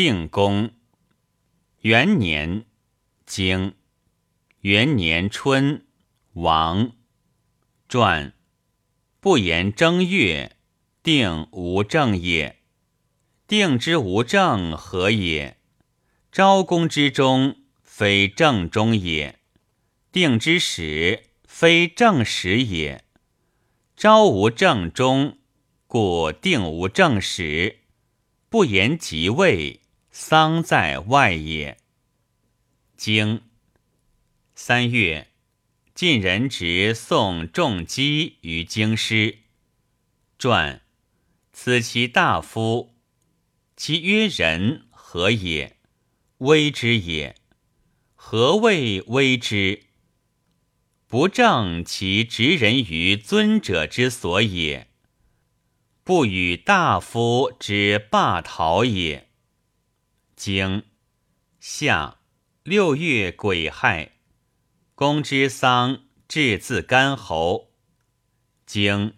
定公元年，经元年春，王传不言正月，定无正也。定之无正何也？昭公之中，非正中也；定之始，非正始也。昭无正中，故定无正始。不言即位，丧在外也。经三月，晋人执送仲基于京师。传此其大夫。其曰人何也？威之也。何谓威之？不正其执人于尊者之所也，不与大夫之霸逃也。经夏六月癸亥，公之丧，至自干侯。经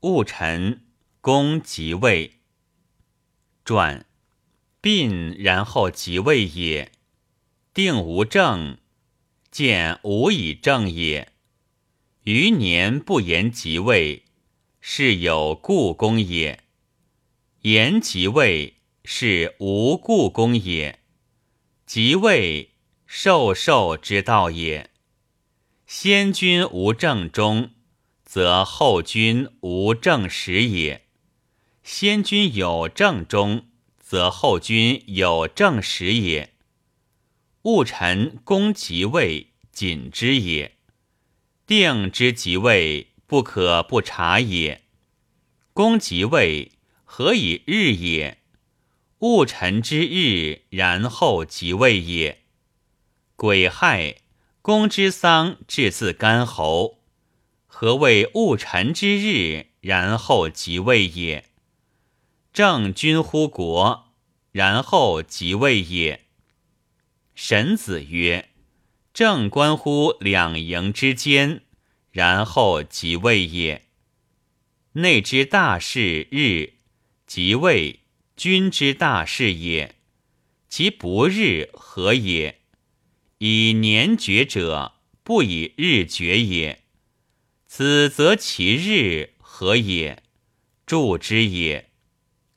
戊辰，公即位。传，病然后即位也。定无政，见无以正也。余年不言即位，是有故公也；言即位，是无故公也。即位，受受之道也。先君无正中，则后君无正始也。先君有正中，则后君有正始也。戊辰，公即位，谨之也；定之即位，不可不察也。公即位，何以日也？戊辰之日，然后即位也。癸亥，公之丧，至自干侯，何谓戊辰之日，然后即位也？正君乎国，然后即位也。神子曰：“正关乎两营之间，然后即位也。内之大事日，即位君之大事也。其不日何也？以年决者，不以日决也。此则其日何也？助之也。”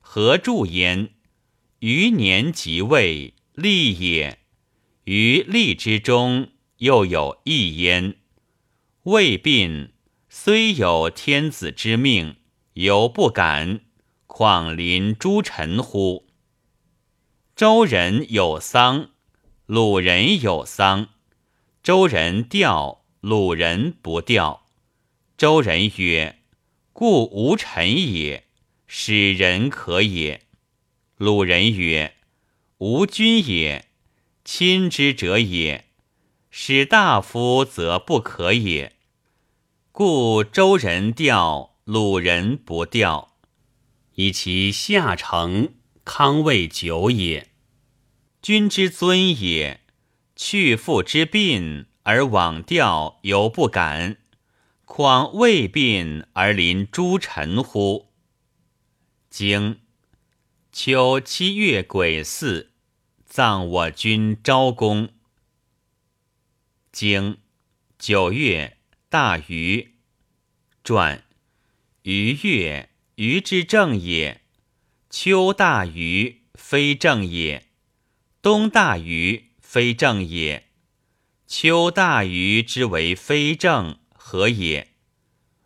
何助焉？余年即位，立也。于立之中，又有一焉。未病，虽有天子之命，犹不敢，况临诸臣乎？周人有丧，鲁人有丧。周人吊，鲁人不吊。周人曰：“故无臣也。”使人可也。鲁人曰：“无君也，亲之者也。使大夫则不可也。故周人调，鲁人不调，以其下承康未久也。君之尊也，去父之病而往吊，犹不敢，况未病而临诸臣乎？”经秋七月癸巳，葬我君昭公。经九月大禹。传禹月，禹之正也。秋大禹，非正也。冬大禹，非正也。秋大禹之为非正，何也？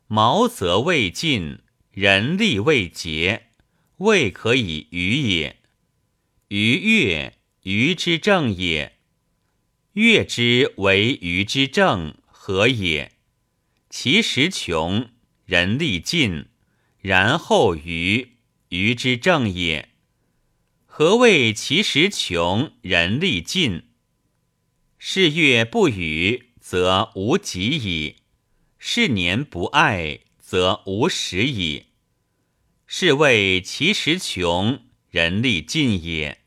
毛泽未尽，人力未竭。未可以虞也。虞月，虞之正也。月之为虞之正，何也？其时穷，人力尽，然后虞，虞之正也。何谓其时穷，人力尽？是月不雨，则无己矣；是年不爱，则无时矣。是谓其时穷，人力尽也。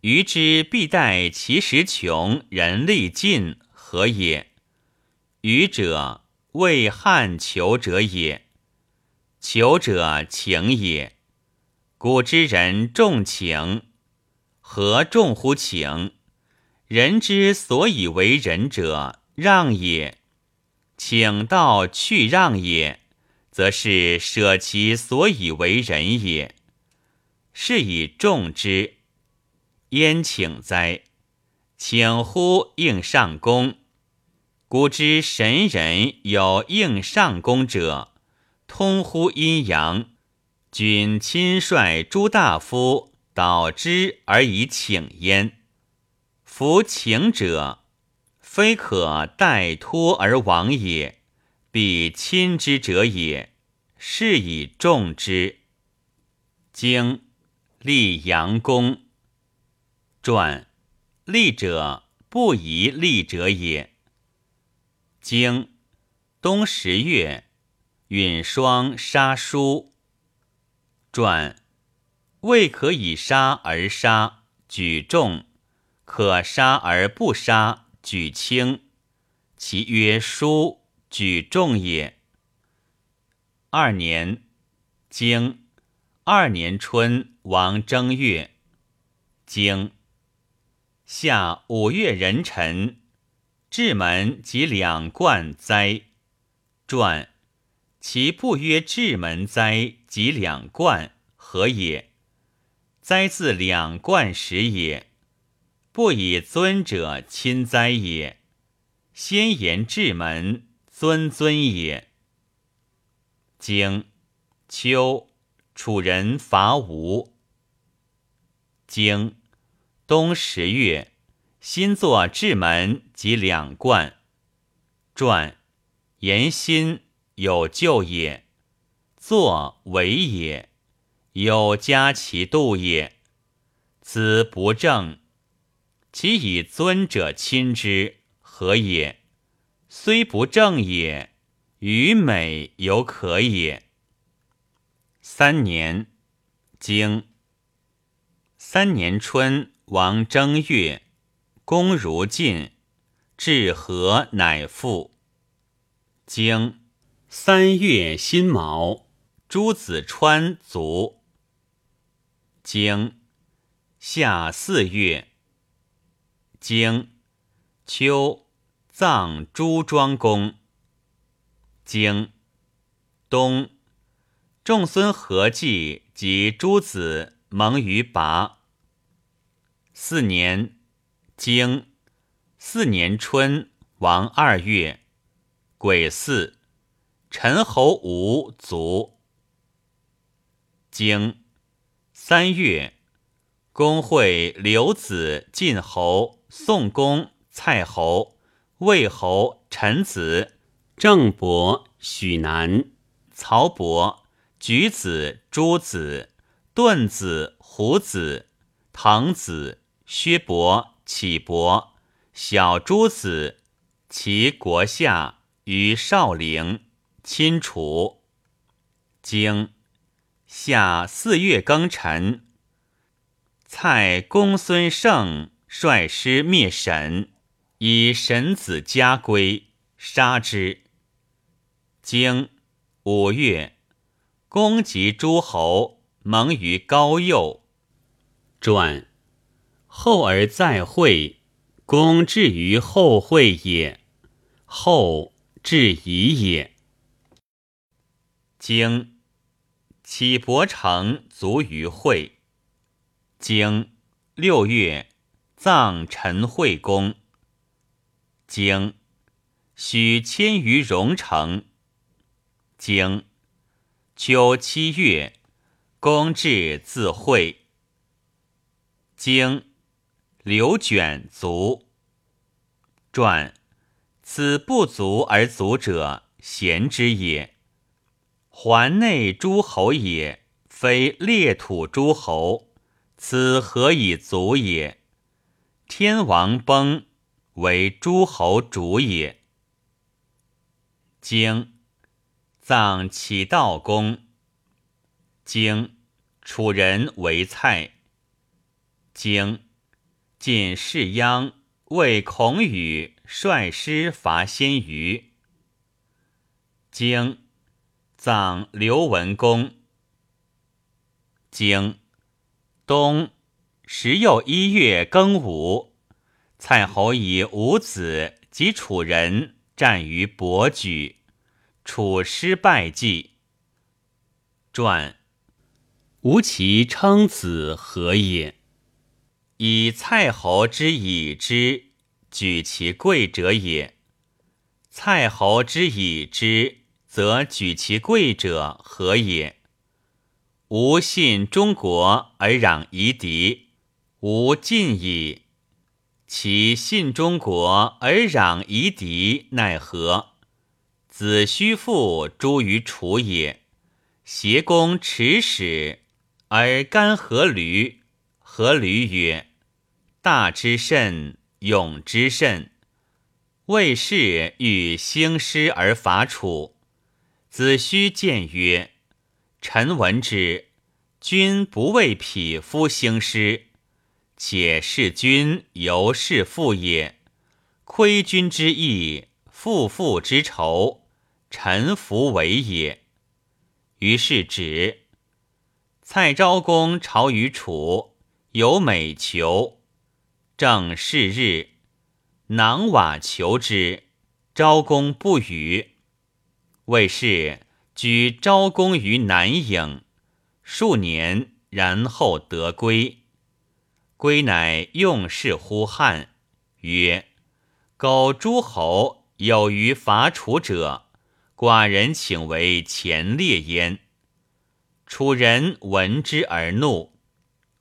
余之必待其时穷，人力尽，何也？愚者为汉求者也。求者情也。古之人重情，何重乎情？人之所以为人者，让也；请道去让也，则是舍其所以为人也。是以重之。焉请哉？请乎应上公。古之神人有应上公者，通乎阴阳。君亲率诸大夫导之而以请焉。夫请者，非可代托而亡也，必亲之者也。是以重之。经立阳公传，立者不宜立者也。经冬十月，允霜杀书。传未可以杀而杀，举重；可杀而不杀，举轻。其曰书，举重也。二年，经二年春，王正月，经夏五月壬辰。至门及两冠灾？传其不曰至门哉及两冠何也？哉自两冠时也。不以尊者亲哉也。先言至门尊尊也。经秋楚人伐吴。经冬十月。新作至门及两冠，传言心有救也，作为也，有加其度也。子不正，其以尊者亲之，何也？虽不正也，于美犹可也。三年，经三年春，王正月。公如晋，至和乃复。经三月辛卯，朱子川卒。经夏四月，经秋葬朱庄公。经冬，仲孙何忌及诸子蒙于拔。四年。经四年春，王二月，癸巳，陈侯吴卒。经三月，公会刘子晋侯、宋公、蔡侯、魏侯、陈子、郑伯、许南、曹伯、举子、朱子、顿子、胡子、唐子、薛伯。启伯小诸子，其国下于少陵，亲楚。经夏四月庚辰，蔡公孙胜率师灭沈，以沈子家归，杀之。经五月，公及诸侯盟于高右。传。后而再会，公至于后会也。后至矣也。经启伯承卒于会。经六月，葬陈惠公。经许迁于荣城。经秋七月，公至自会。经刘卷卒。传此不足而足者，贤之也。环内诸侯也，非列土诸侯，此何以足也？天王崩，为诸侯主也。经葬启道公。经楚人为蔡。经。晋士鞅为孔宇率师伐先虞。经葬刘文公。经冬时又一月庚午，蔡侯以五子及楚人战于伯举，楚失败绩。传吾其称子何也？以蔡侯之以之，举其贵者也。蔡侯之以之，则举其贵者何也？吾信中国而攘夷狄，吾尽矣。其信中国而攘夷狄，奈何？子虚父诸于楚也。挟公持使而干何驴？何驴曰：“大之甚，勇之甚。”魏氏欲兴师而伐楚，子虚谏曰。臣闻之，君不为匹夫兴师，且弑君犹弑父也。亏君之义，负父之仇，臣弗为也。于是止。蔡昭公朝于楚，有美求，正是日，囊瓦求之，昭公不与。魏氏。居昭公于南郢数年，然后得归。归乃用事呼汉，曰：“苟诸侯有于伐楚者，寡人请为前列焉。”楚人闻之而怒，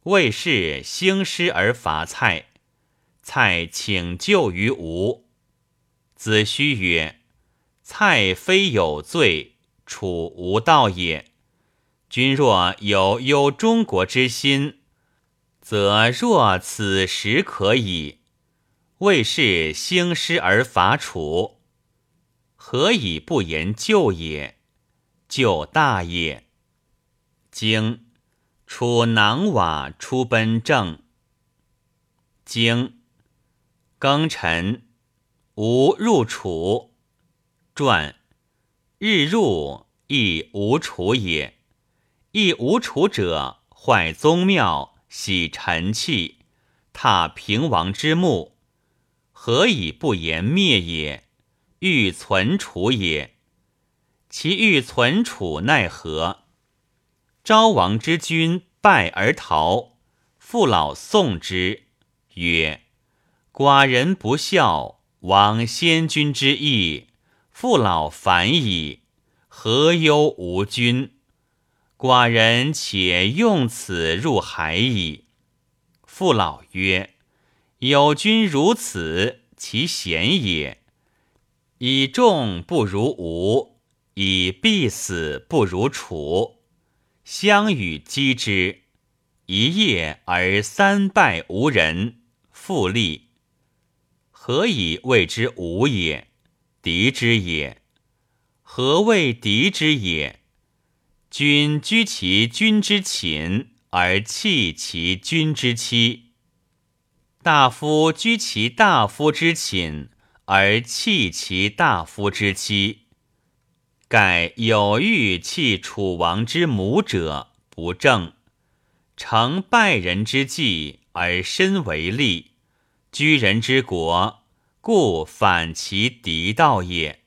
魏氏兴师而伐蔡。蔡请救于吴。子胥曰：“蔡非有罪。”楚无道也。君若有忧中国之心，则若此时可矣。为是兴师而伐楚，何以不言救也？救大也。经楚囊瓦出奔郑。经庚辰，吾入楚。传。日入亦无楚也，亦无楚者，坏宗庙，洗尘器，踏平王之墓，何以不言灭也？欲存楚也。其欲存楚奈何？昭王之君败而逃，父老送之，曰：“寡人不孝，亡先君之义。”父老反矣，何忧无君？寡人且用此入海矣。父老曰：“有君如此，其贤也。以众不如无，以必死不如楚。相与击之，一夜而三败无人，复立。何以谓之无也？”敌之也，何谓敌之也？君居其君之寝而弃其君之妻，大夫居其大夫之寝而弃其大夫之妻。盖有欲弃楚王之母者，不正。成败人之计而身为利，居人之国。故反其敌道也。